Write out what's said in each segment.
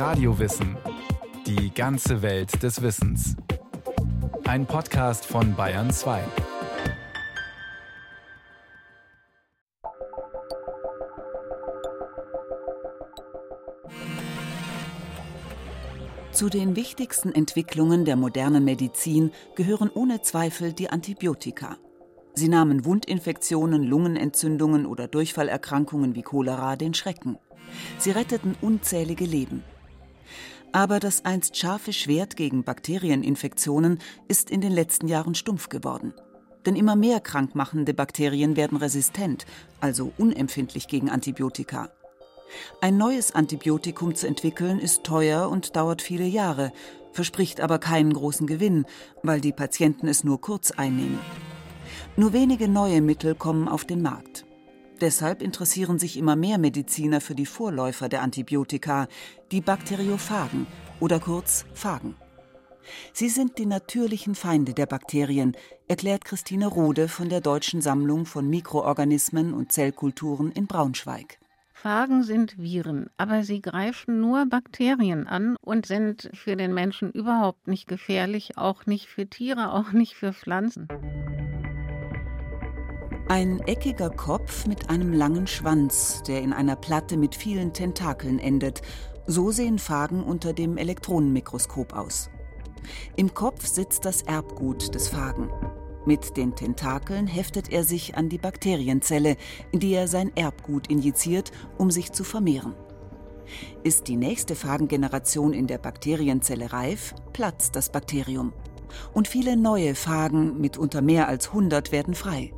Radiowissen. Die ganze Welt des Wissens. Ein Podcast von Bayern 2. Zu den wichtigsten Entwicklungen der modernen Medizin gehören ohne Zweifel die Antibiotika. Sie nahmen Wundinfektionen, Lungenentzündungen oder Durchfallerkrankungen wie Cholera den Schrecken. Sie retteten unzählige Leben. Aber das einst scharfe Schwert gegen Bakterieninfektionen ist in den letzten Jahren stumpf geworden. Denn immer mehr krankmachende Bakterien werden resistent, also unempfindlich gegen Antibiotika. Ein neues Antibiotikum zu entwickeln ist teuer und dauert viele Jahre, verspricht aber keinen großen Gewinn, weil die Patienten es nur kurz einnehmen. Nur wenige neue Mittel kommen auf den Markt. Deshalb interessieren sich immer mehr Mediziner für die Vorläufer der Antibiotika, die Bakteriophagen oder kurz Phagen. Sie sind die natürlichen Feinde der Bakterien, erklärt Christine Rode von der Deutschen Sammlung von Mikroorganismen und Zellkulturen in Braunschweig. Phagen sind Viren, aber sie greifen nur Bakterien an und sind für den Menschen überhaupt nicht gefährlich, auch nicht für Tiere, auch nicht für Pflanzen. Ein eckiger Kopf mit einem langen Schwanz, der in einer Platte mit vielen Tentakeln endet. So sehen Phagen unter dem Elektronenmikroskop aus. Im Kopf sitzt das Erbgut des Phagen. Mit den Tentakeln heftet er sich an die Bakterienzelle, in die er sein Erbgut injiziert, um sich zu vermehren. Ist die nächste Phagengeneration in der Bakterienzelle reif, platzt das Bakterium. Und viele neue Phagen, mitunter mehr als 100, werden frei.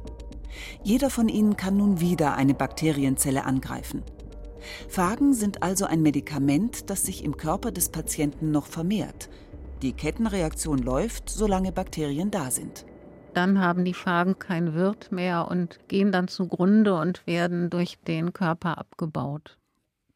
Jeder von ihnen kann nun wieder eine Bakterienzelle angreifen. Phagen sind also ein Medikament, das sich im Körper des Patienten noch vermehrt. Die Kettenreaktion läuft, solange Bakterien da sind. Dann haben die Phagen kein Wirt mehr und gehen dann zugrunde und werden durch den Körper abgebaut.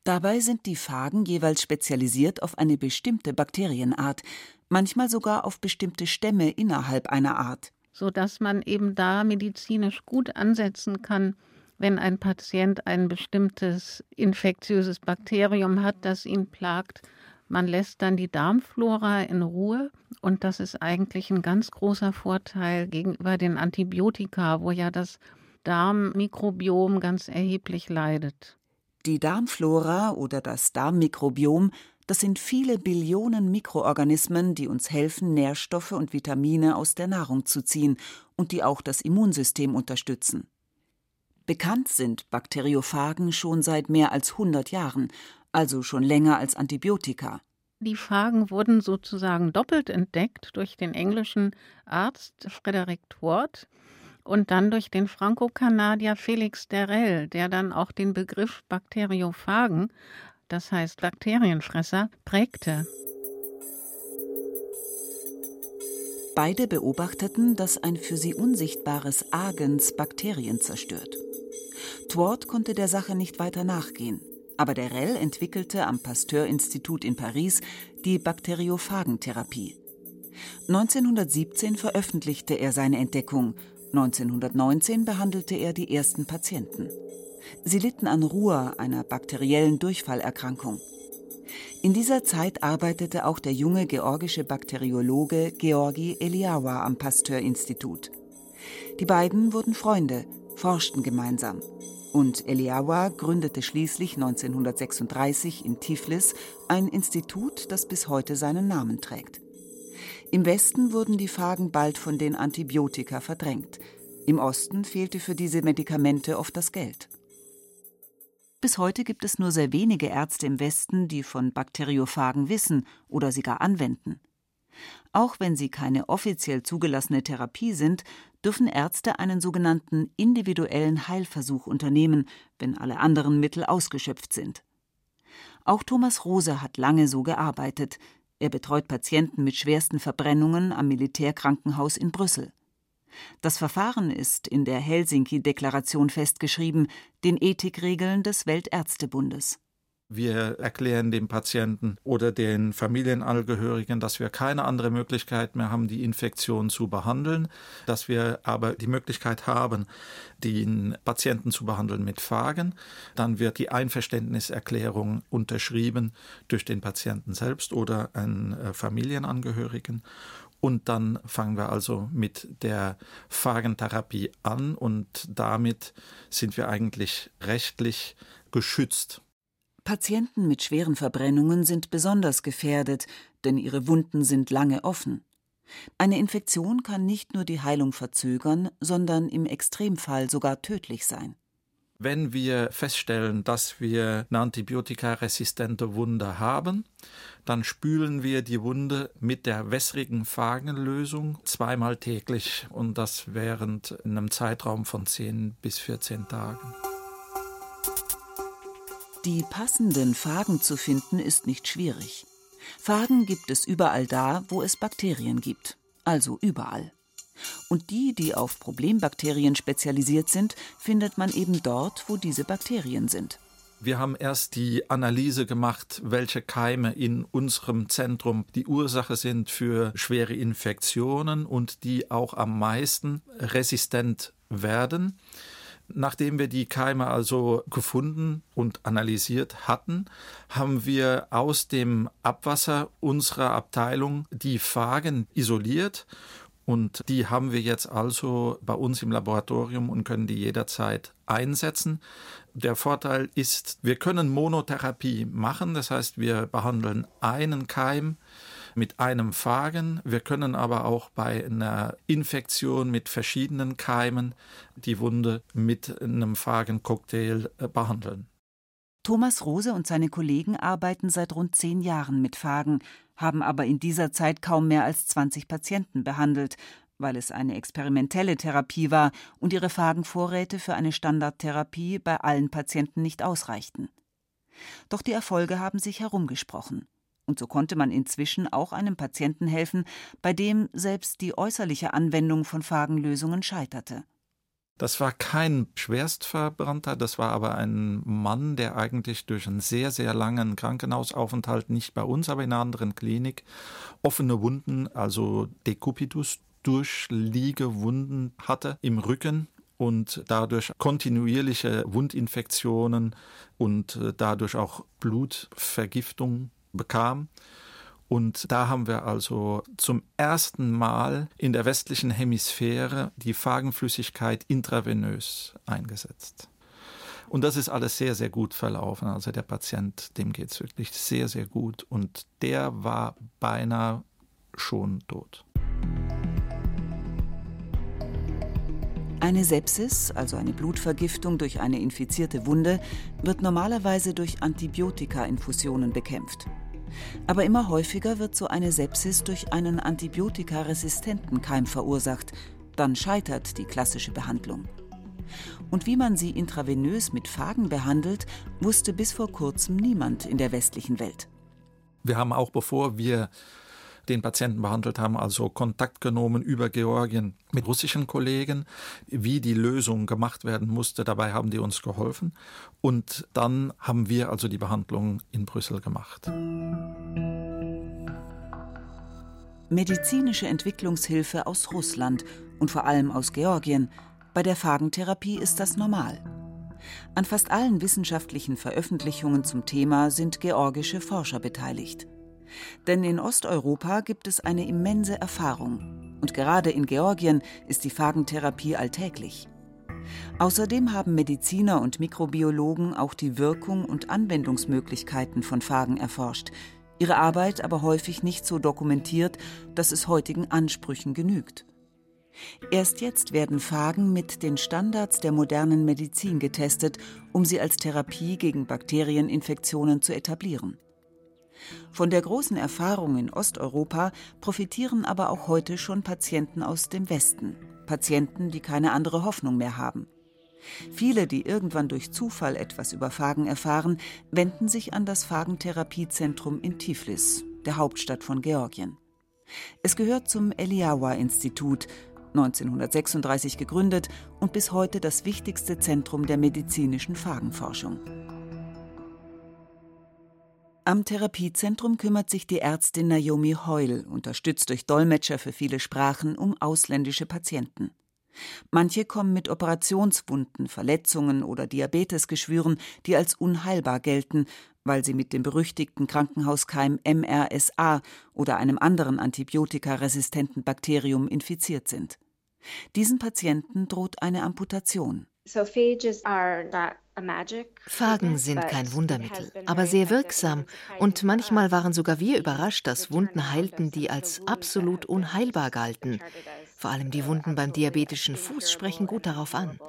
Dabei sind die Phagen jeweils spezialisiert auf eine bestimmte Bakterienart, manchmal sogar auf bestimmte Stämme innerhalb einer Art sodass man eben da medizinisch gut ansetzen kann, wenn ein Patient ein bestimmtes infektiöses Bakterium hat, das ihn plagt. Man lässt dann die Darmflora in Ruhe und das ist eigentlich ein ganz großer Vorteil gegenüber den Antibiotika, wo ja das Darmmikrobiom ganz erheblich leidet. Die Darmflora oder das Darmmikrobiom das sind viele Billionen Mikroorganismen, die uns helfen, Nährstoffe und Vitamine aus der Nahrung zu ziehen und die auch das Immunsystem unterstützen. Bekannt sind Bakteriophagen schon seit mehr als 100 Jahren, also schon länger als Antibiotika. Die Phagen wurden sozusagen doppelt entdeckt durch den englischen Arzt Frederick Twort und dann durch den Franco-Kanadier Felix Derrell, der dann auch den Begriff Bakteriophagen das heißt Bakterienfresser, prägte. Beide beobachteten, dass ein für sie unsichtbares Agens Bakterien zerstört. Twort konnte der Sache nicht weiter nachgehen, aber der Rell entwickelte am Pasteur-Institut in Paris die Bakteriophagentherapie. 1917 veröffentlichte er seine Entdeckung, 1919 behandelte er die ersten Patienten. Sie litten an Ruhr, einer bakteriellen Durchfallerkrankung. In dieser Zeit arbeitete auch der junge georgische Bakteriologe Georgi Eliawa am Pasteur-Institut. Die beiden wurden Freunde, forschten gemeinsam. Und Eliawa gründete schließlich 1936 in Tiflis ein Institut, das bis heute seinen Namen trägt. Im Westen wurden die Phagen bald von den Antibiotika verdrängt. Im Osten fehlte für diese Medikamente oft das Geld. Bis heute gibt es nur sehr wenige Ärzte im Westen, die von Bakteriophagen wissen oder sie gar anwenden. Auch wenn sie keine offiziell zugelassene Therapie sind, dürfen Ärzte einen sogenannten individuellen Heilversuch unternehmen, wenn alle anderen Mittel ausgeschöpft sind. Auch Thomas Rose hat lange so gearbeitet. Er betreut Patienten mit schwersten Verbrennungen am Militärkrankenhaus in Brüssel. Das Verfahren ist in der Helsinki-Deklaration festgeschrieben, den Ethikregeln des Weltärztebundes. Wir erklären dem Patienten oder den Familienangehörigen, dass wir keine andere Möglichkeit mehr haben, die Infektion zu behandeln, dass wir aber die Möglichkeit haben, den Patienten zu behandeln mit Phagen. Dann wird die Einverständniserklärung unterschrieben durch den Patienten selbst oder einen äh, Familienangehörigen. Und dann fangen wir also mit der Phagentherapie an und damit sind wir eigentlich rechtlich geschützt. Patienten mit schweren Verbrennungen sind besonders gefährdet, denn ihre Wunden sind lange offen. Eine Infektion kann nicht nur die Heilung verzögern, sondern im Extremfall sogar tödlich sein. Wenn wir feststellen, dass wir eine antibiotikaresistente Wunde haben, dann spülen wir die Wunde mit der wässrigen Phagenlösung zweimal täglich und das während einem Zeitraum von 10 bis 14 Tagen. Die passenden Phagen zu finden ist nicht schwierig. Phagen gibt es überall da, wo es Bakterien gibt, also überall. Und die, die auf Problembakterien spezialisiert sind, findet man eben dort, wo diese Bakterien sind. Wir haben erst die Analyse gemacht, welche Keime in unserem Zentrum die Ursache sind für schwere Infektionen und die auch am meisten resistent werden. Nachdem wir die Keime also gefunden und analysiert hatten, haben wir aus dem Abwasser unserer Abteilung die Phagen isoliert und die haben wir jetzt also bei uns im Laboratorium und können die jederzeit einsetzen. Der Vorteil ist, wir können Monotherapie machen, das heißt, wir behandeln einen Keim mit einem Phagen. Wir können aber auch bei einer Infektion mit verschiedenen Keimen die Wunde mit einem Phagencocktail äh, behandeln. Thomas Rose und seine Kollegen arbeiten seit rund zehn Jahren mit Phagen, haben aber in dieser Zeit kaum mehr als 20 Patienten behandelt, weil es eine experimentelle Therapie war und ihre Phagenvorräte für eine Standardtherapie bei allen Patienten nicht ausreichten. Doch die Erfolge haben sich herumgesprochen. Und so konnte man inzwischen auch einem Patienten helfen, bei dem selbst die äußerliche Anwendung von Phagenlösungen scheiterte. Das war kein Schwerstverbrannter, das war aber ein Mann, der eigentlich durch einen sehr, sehr langen Krankenhausaufenthalt, nicht bei uns, aber in einer anderen Klinik, offene Wunden, also Decubitus, Durchliegewunden hatte im Rücken und dadurch kontinuierliche Wundinfektionen und äh, dadurch auch Blutvergiftung bekam. Und da haben wir also zum ersten Mal in der westlichen Hemisphäre die Phagenflüssigkeit intravenös eingesetzt. Und das ist alles sehr, sehr gut verlaufen. Also der Patient, dem geht es wirklich sehr, sehr gut. Und der war beinahe schon tot. Eine Sepsis, also eine Blutvergiftung durch eine infizierte Wunde, wird normalerweise durch Antibiotika-Infusionen bekämpft. Aber immer häufiger wird so eine Sepsis durch einen antibiotikaresistenten Keim verursacht. Dann scheitert die klassische Behandlung. Und wie man sie intravenös mit Phagen behandelt, wusste bis vor kurzem niemand in der westlichen Welt. Wir haben auch bevor wir den Patienten behandelt haben, also Kontakt genommen über Georgien mit russischen Kollegen, wie die Lösung gemacht werden musste. Dabei haben die uns geholfen. Und dann haben wir also die Behandlung in Brüssel gemacht. Medizinische Entwicklungshilfe aus Russland und vor allem aus Georgien. Bei der Phagentherapie ist das normal. An fast allen wissenschaftlichen Veröffentlichungen zum Thema sind georgische Forscher beteiligt. Denn in Osteuropa gibt es eine immense Erfahrung. Und gerade in Georgien ist die Phagentherapie alltäglich. Außerdem haben Mediziner und Mikrobiologen auch die Wirkung und Anwendungsmöglichkeiten von Phagen erforscht, ihre Arbeit aber häufig nicht so dokumentiert, dass es heutigen Ansprüchen genügt. Erst jetzt werden Phagen mit den Standards der modernen Medizin getestet, um sie als Therapie gegen Bakterieninfektionen zu etablieren. Von der großen Erfahrung in Osteuropa profitieren aber auch heute schon Patienten aus dem Westen, Patienten, die keine andere Hoffnung mehr haben. Viele, die irgendwann durch Zufall etwas über Phagen erfahren, wenden sich an das Phagentherapiezentrum in Tiflis, der Hauptstadt von Georgien. Es gehört zum Eliawa-Institut, 1936 gegründet und bis heute das wichtigste Zentrum der medizinischen Phagenforschung. Am Therapiezentrum kümmert sich die Ärztin Naomi Heul, unterstützt durch Dolmetscher für viele Sprachen, um ausländische Patienten. Manche kommen mit Operationswunden, Verletzungen oder Diabetesgeschwüren, die als unheilbar gelten, weil sie mit dem berüchtigten Krankenhauskeim MRSA oder einem anderen antibiotikaresistenten Bakterium infiziert sind. Diesen Patienten droht eine Amputation. Phagen sind kein Wundermittel, aber sehr wirksam. Und manchmal waren sogar wir überrascht, dass Wunden heilten, die als absolut unheilbar galten. Vor allem die Wunden beim diabetischen Fuß sprechen gut darauf an.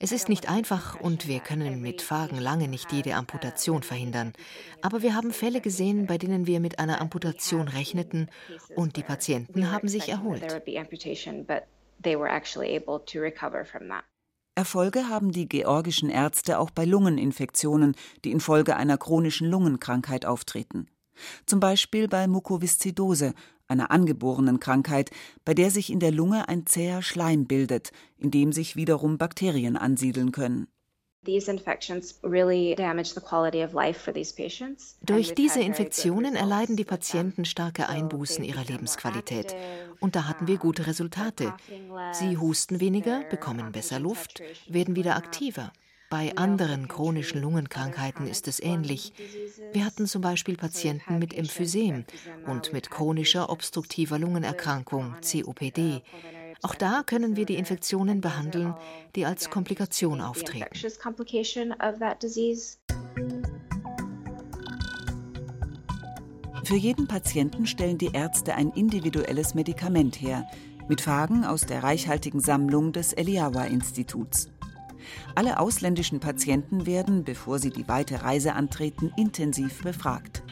Es ist nicht einfach und wir können mit Phagen lange nicht jede Amputation verhindern. Aber wir haben Fälle gesehen, bei denen wir mit einer Amputation rechneten und die Patienten haben sich erholt. Erfolge haben die georgischen Ärzte auch bei Lungeninfektionen, die infolge einer chronischen Lungenkrankheit auftreten. Zum Beispiel bei Mukoviszidose, einer angeborenen Krankheit, bei der sich in der Lunge ein zäher Schleim bildet, in dem sich wiederum Bakterien ansiedeln können. Durch diese Infektionen erleiden die Patienten starke Einbußen ihrer Lebensqualität. Und da hatten wir gute Resultate. Sie husten weniger, bekommen besser Luft, werden wieder aktiver. Bei anderen chronischen Lungenkrankheiten ist es ähnlich. Wir hatten zum Beispiel Patienten mit Emphysem und mit chronischer obstruktiver Lungenerkrankung, COPD. Auch da können wir die Infektionen behandeln, die als Komplikation auftreten. Für jeden Patienten stellen die Ärzte ein individuelles Medikament her, mit Phagen aus der reichhaltigen Sammlung des Eliawa-Instituts. Alle ausländischen Patienten werden, bevor sie die weite Reise antreten, intensiv befragt.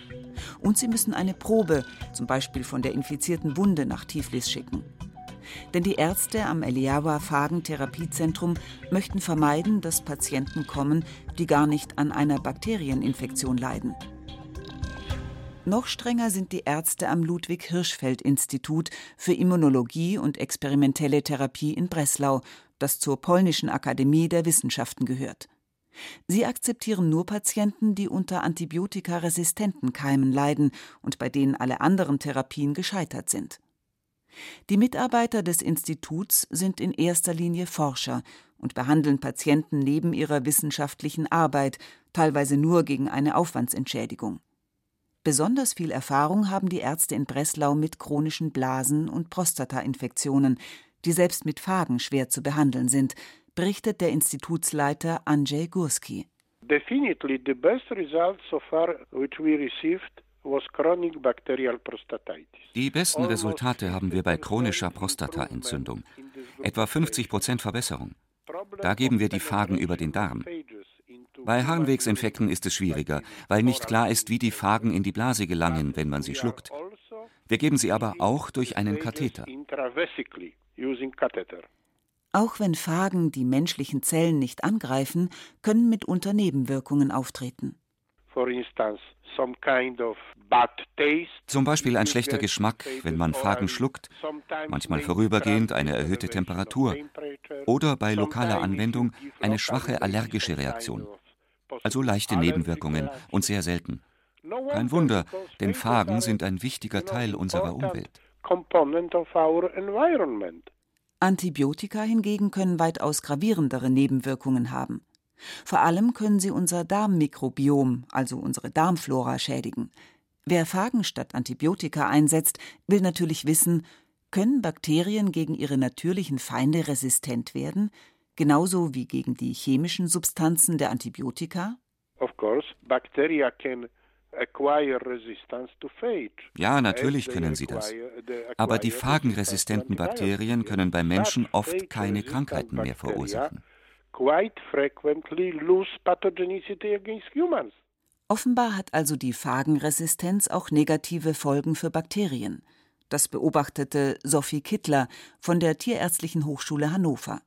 Und sie müssen eine Probe, zum Beispiel von der infizierten Wunde, nach Tiflis schicken. Denn die Ärzte am Eliawa Phagen Therapiezentrum möchten vermeiden, dass Patienten kommen, die gar nicht an einer Bakterieninfektion leiden. Noch strenger sind die Ärzte am Ludwig Hirschfeld Institut für Immunologie und experimentelle Therapie in Breslau, das zur polnischen Akademie der Wissenschaften gehört. Sie akzeptieren nur Patienten, die unter antibiotikaresistenten Keimen leiden und bei denen alle anderen Therapien gescheitert sind. Die Mitarbeiter des Instituts sind in erster Linie Forscher und behandeln Patienten neben ihrer wissenschaftlichen Arbeit, teilweise nur gegen eine Aufwandsentschädigung. Besonders viel Erfahrung haben die Ärzte in Breslau mit chronischen Blasen- und Prostatainfektionen, die selbst mit Phagen schwer zu behandeln sind, berichtet der Institutsleiter Andrzej Gurski. Definitely the best result so far which we received die besten Resultate haben wir bei chronischer Prostataentzündung. Etwa 50 Prozent Verbesserung. Da geben wir die Phagen über den Darm. Bei Harnwegsinfekten ist es schwieriger, weil nicht klar ist, wie die Phagen in die Blase gelangen, wenn man sie schluckt. Wir geben sie aber auch durch einen Katheter. Auch wenn Phagen die menschlichen Zellen nicht angreifen, können mitunter Nebenwirkungen auftreten. Zum Beispiel ein schlechter Geschmack, wenn man Phagen schluckt, manchmal vorübergehend eine erhöhte Temperatur oder bei lokaler Anwendung eine schwache allergische Reaktion. Also leichte Nebenwirkungen und sehr selten. Kein Wunder, denn Phagen sind ein wichtiger Teil unserer Umwelt. Antibiotika hingegen können weitaus gravierendere Nebenwirkungen haben. Vor allem können sie unser Darmmikrobiom, also unsere Darmflora, schädigen. Wer Phagen statt Antibiotika einsetzt, will natürlich wissen, können Bakterien gegen ihre natürlichen Feinde resistent werden, genauso wie gegen die chemischen Substanzen der Antibiotika? Of course, bacteria can ja, natürlich können sie das. Aber die phagenresistenten Bakterien können bei Menschen oft keine Krankheiten mehr verursachen. Offenbar hat also die Phagenresistenz auch negative Folgen für Bakterien. Das beobachtete Sophie Kittler von der Tierärztlichen Hochschule Hannover.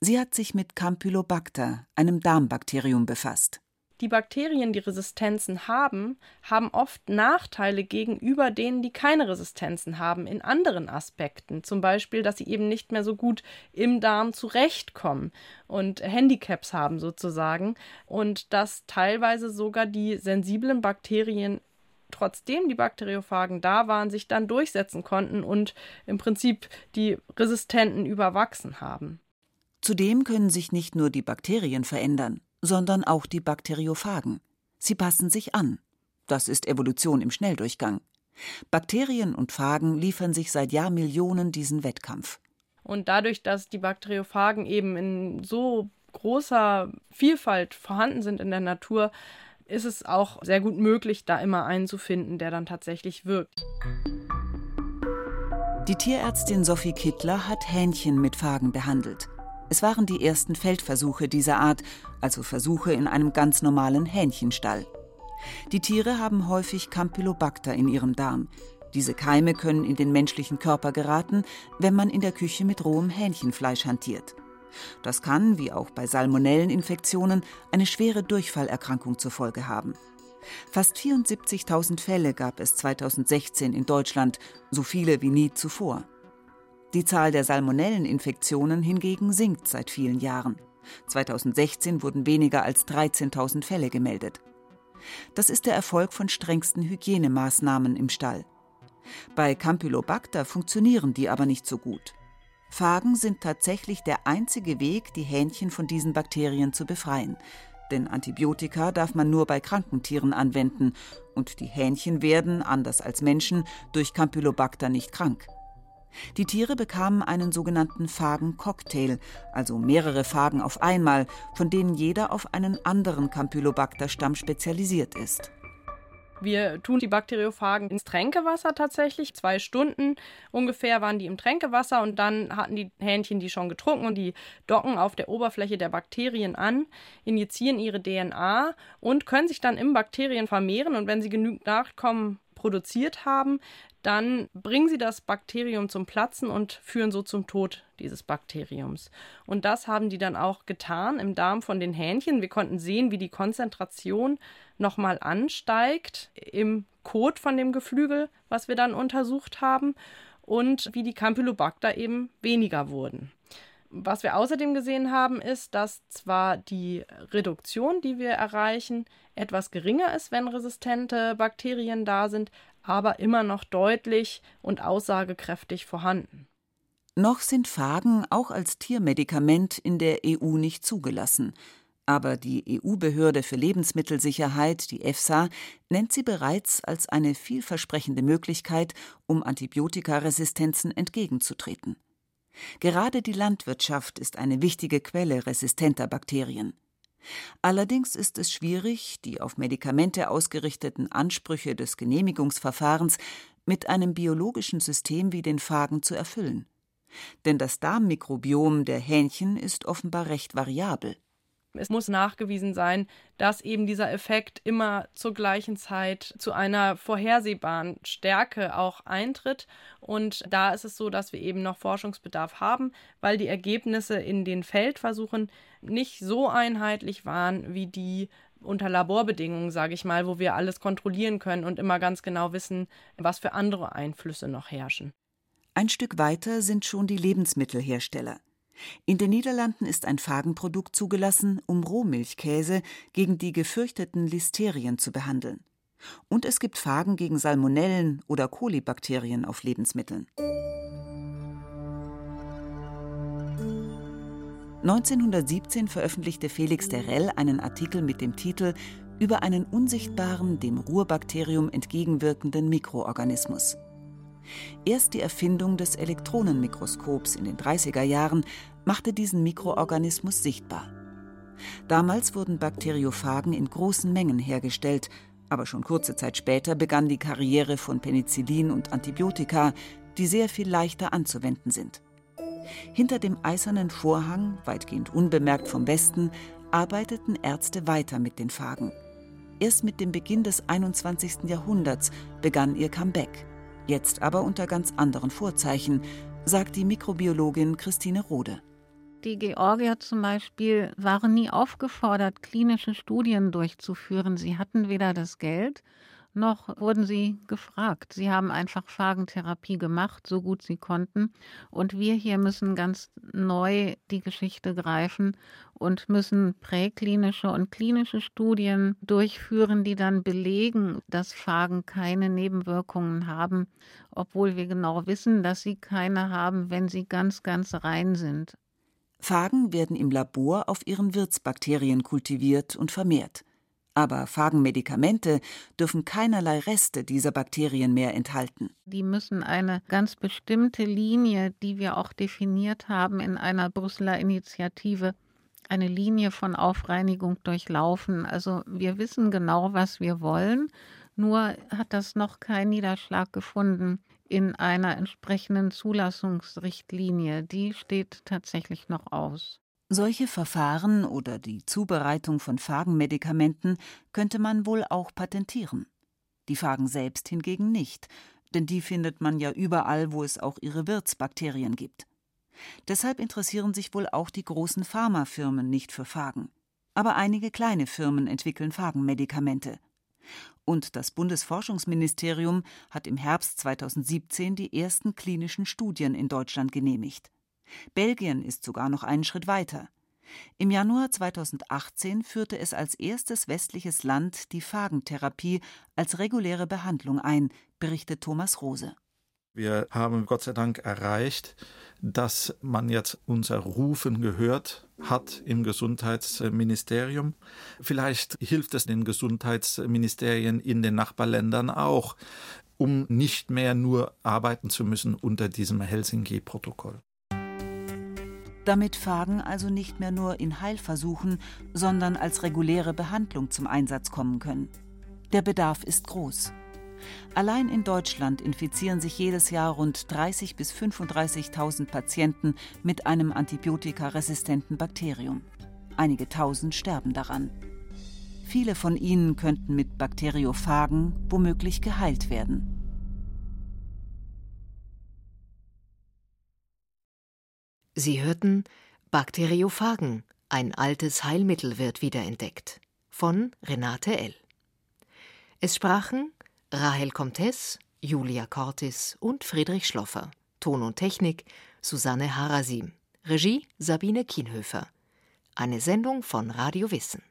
Sie hat sich mit Campylobacter, einem Darmbakterium, befasst. die Bakterien, die Resistenzen haben, haben oft Nachteile gegenüber denen, die keine Resistenzen haben, in anderen Aspekten. Zum Beispiel, dass sie eben nicht mehr so gut im Darm zurechtkommen und Handicaps haben sozusagen. Und dass teilweise sogar die sensiblen Bakterien trotzdem die Bakteriophagen da waren, sich dann durchsetzen konnten und im Prinzip die Resistenten überwachsen haben. Zudem können sich nicht nur die Bakterien verändern, sondern auch die Bakteriophagen. Sie passen sich an. Das ist Evolution im Schnelldurchgang. Bakterien und Phagen liefern sich seit Jahrmillionen diesen Wettkampf. Und dadurch, dass die Bakteriophagen eben in so großer Vielfalt vorhanden sind in der Natur, ist es auch sehr gut möglich, da immer einen zu finden, der dann tatsächlich wirkt. Die Tierärztin Sophie Kittler hat Hähnchen mit Phagen behandelt. Es waren die ersten Feldversuche dieser Art, also Versuche in einem ganz normalen Hähnchenstall. Die Tiere haben häufig Campylobacter in ihrem Darm. Diese Keime können in den menschlichen Körper geraten, wenn man in der Küche mit rohem Hähnchenfleisch hantiert. Das kann, wie auch bei Salmonelleninfektionen, eine schwere Durchfallerkrankung zur Folge haben. Fast 74.000 Fälle gab es 2016 in Deutschland, so viele wie nie zuvor. Die Zahl der Salmonelleninfektionen hingegen sinkt seit vielen Jahren. 2016 wurden weniger als 13.000 Fälle gemeldet. Das ist der Erfolg von strengsten Hygienemaßnahmen im Stall. Bei Campylobacter funktionieren die aber nicht so gut. Phagen sind tatsächlich der einzige Weg, die Hähnchen von diesen Bakterien zu befreien. Denn Antibiotika darf man nur bei kranken Tieren anwenden und die Hähnchen werden, anders als Menschen, durch Campylobacter nicht krank. Die Tiere bekamen einen sogenannten Phagen-Cocktail, also mehrere Phagen auf einmal, von denen jeder auf einen anderen Campylobacter-Stamm spezialisiert ist. Wir tun die Bakteriophagen ins Tränkewasser tatsächlich. Zwei Stunden ungefähr waren die im Tränkewasser und dann hatten die Hähnchen die schon getrunken und die docken auf der Oberfläche der Bakterien an, injizieren ihre DNA und können sich dann im Bakterien vermehren. Und wenn sie genügend Nachkommen produziert haben, dann bringen sie das Bakterium zum Platzen und führen so zum Tod dieses Bakteriums. Und das haben die dann auch getan im Darm von den Hähnchen. Wir konnten sehen, wie die Konzentration nochmal ansteigt im Kot von dem Geflügel, was wir dann untersucht haben, und wie die Campylobacter eben weniger wurden. Was wir außerdem gesehen haben, ist, dass zwar die Reduktion, die wir erreichen, etwas geringer ist, wenn resistente Bakterien da sind, aber immer noch deutlich und aussagekräftig vorhanden. Noch sind Phagen auch als Tiermedikament in der EU nicht zugelassen. Aber die EU-Behörde für Lebensmittelsicherheit, die EFSA, nennt sie bereits als eine vielversprechende Möglichkeit, um Antibiotikaresistenzen entgegenzutreten. Gerade die Landwirtschaft ist eine wichtige Quelle resistenter Bakterien. Allerdings ist es schwierig, die auf Medikamente ausgerichteten Ansprüche des Genehmigungsverfahrens mit einem biologischen System wie den Phagen zu erfüllen. Denn das Darmmikrobiom der Hähnchen ist offenbar recht variabel. Es muss nachgewiesen sein, dass eben dieser Effekt immer zur gleichen Zeit zu einer vorhersehbaren Stärke auch eintritt. Und da ist es so, dass wir eben noch Forschungsbedarf haben, weil die Ergebnisse in den Feldversuchen nicht so einheitlich waren wie die unter Laborbedingungen, sage ich mal, wo wir alles kontrollieren können und immer ganz genau wissen, was für andere Einflüsse noch herrschen. Ein Stück weiter sind schon die Lebensmittelhersteller. In den Niederlanden ist ein Phagenprodukt zugelassen, um Rohmilchkäse gegen die gefürchteten Listerien zu behandeln. Und es gibt Phagen gegen Salmonellen oder Kolibakterien auf Lebensmitteln. 1917 veröffentlichte Felix Derell einen Artikel mit dem Titel über einen unsichtbaren, dem Ruhrbakterium entgegenwirkenden Mikroorganismus. Erst die Erfindung des Elektronenmikroskops in den 30er Jahren machte diesen Mikroorganismus sichtbar. Damals wurden Bakteriophagen in großen Mengen hergestellt, aber schon kurze Zeit später begann die Karriere von Penicillin und Antibiotika, die sehr viel leichter anzuwenden sind. Hinter dem eisernen Vorhang, weitgehend unbemerkt vom Westen, arbeiteten Ärzte weiter mit den Phagen. Erst mit dem Beginn des 21. Jahrhunderts begann ihr Comeback jetzt aber unter ganz anderen Vorzeichen, sagt die Mikrobiologin Christine Rode. Die Georgier zum Beispiel waren nie aufgefordert, klinische Studien durchzuführen. Sie hatten weder das Geld noch wurden sie gefragt. Sie haben einfach Phagentherapie gemacht, so gut sie konnten. Und wir hier müssen ganz neu die Geschichte greifen und müssen präklinische und klinische Studien durchführen, die dann belegen, dass Phagen keine Nebenwirkungen haben, obwohl wir genau wissen, dass sie keine haben, wenn sie ganz, ganz rein sind. Phagen werden im Labor auf ihren Wirtsbakterien kultiviert und vermehrt. Aber Phagenmedikamente dürfen keinerlei Reste dieser Bakterien mehr enthalten. Die müssen eine ganz bestimmte Linie, die wir auch definiert haben in einer Brüsseler Initiative, eine Linie von Aufreinigung durchlaufen. Also wir wissen genau, was wir wollen, nur hat das noch keinen Niederschlag gefunden in einer entsprechenden Zulassungsrichtlinie. Die steht tatsächlich noch aus. Solche Verfahren oder die Zubereitung von Phagenmedikamenten könnte man wohl auch patentieren. Die Phagen selbst hingegen nicht, denn die findet man ja überall, wo es auch ihre Wirtsbakterien gibt. Deshalb interessieren sich wohl auch die großen Pharmafirmen nicht für Phagen. Aber einige kleine Firmen entwickeln Phagenmedikamente. Und das Bundesforschungsministerium hat im Herbst 2017 die ersten klinischen Studien in Deutschland genehmigt. Belgien ist sogar noch einen Schritt weiter. Im Januar 2018 führte es als erstes westliches Land die Phagentherapie als reguläre Behandlung ein, berichtet Thomas Rose. Wir haben Gott sei Dank erreicht, dass man jetzt unser Rufen gehört hat im Gesundheitsministerium. Vielleicht hilft es den Gesundheitsministerien in den Nachbarländern auch, um nicht mehr nur arbeiten zu müssen unter diesem Helsinki-Protokoll damit Phagen also nicht mehr nur in Heilversuchen, sondern als reguläre Behandlung zum Einsatz kommen können. Der Bedarf ist groß. Allein in Deutschland infizieren sich jedes Jahr rund 30.000 bis 35.000 Patienten mit einem antibiotikaresistenten Bakterium. Einige tausend sterben daran. Viele von ihnen könnten mit Bakteriophagen womöglich geheilt werden. Sie hörten Bakteriophagen, ein altes Heilmittel wird wiederentdeckt von Renate L. Es sprachen Rahel Comtes, Julia Cortis und Friedrich Schloffer. Ton und Technik Susanne Harasim. Regie Sabine Kienhöfer. Eine Sendung von Radio Wissen.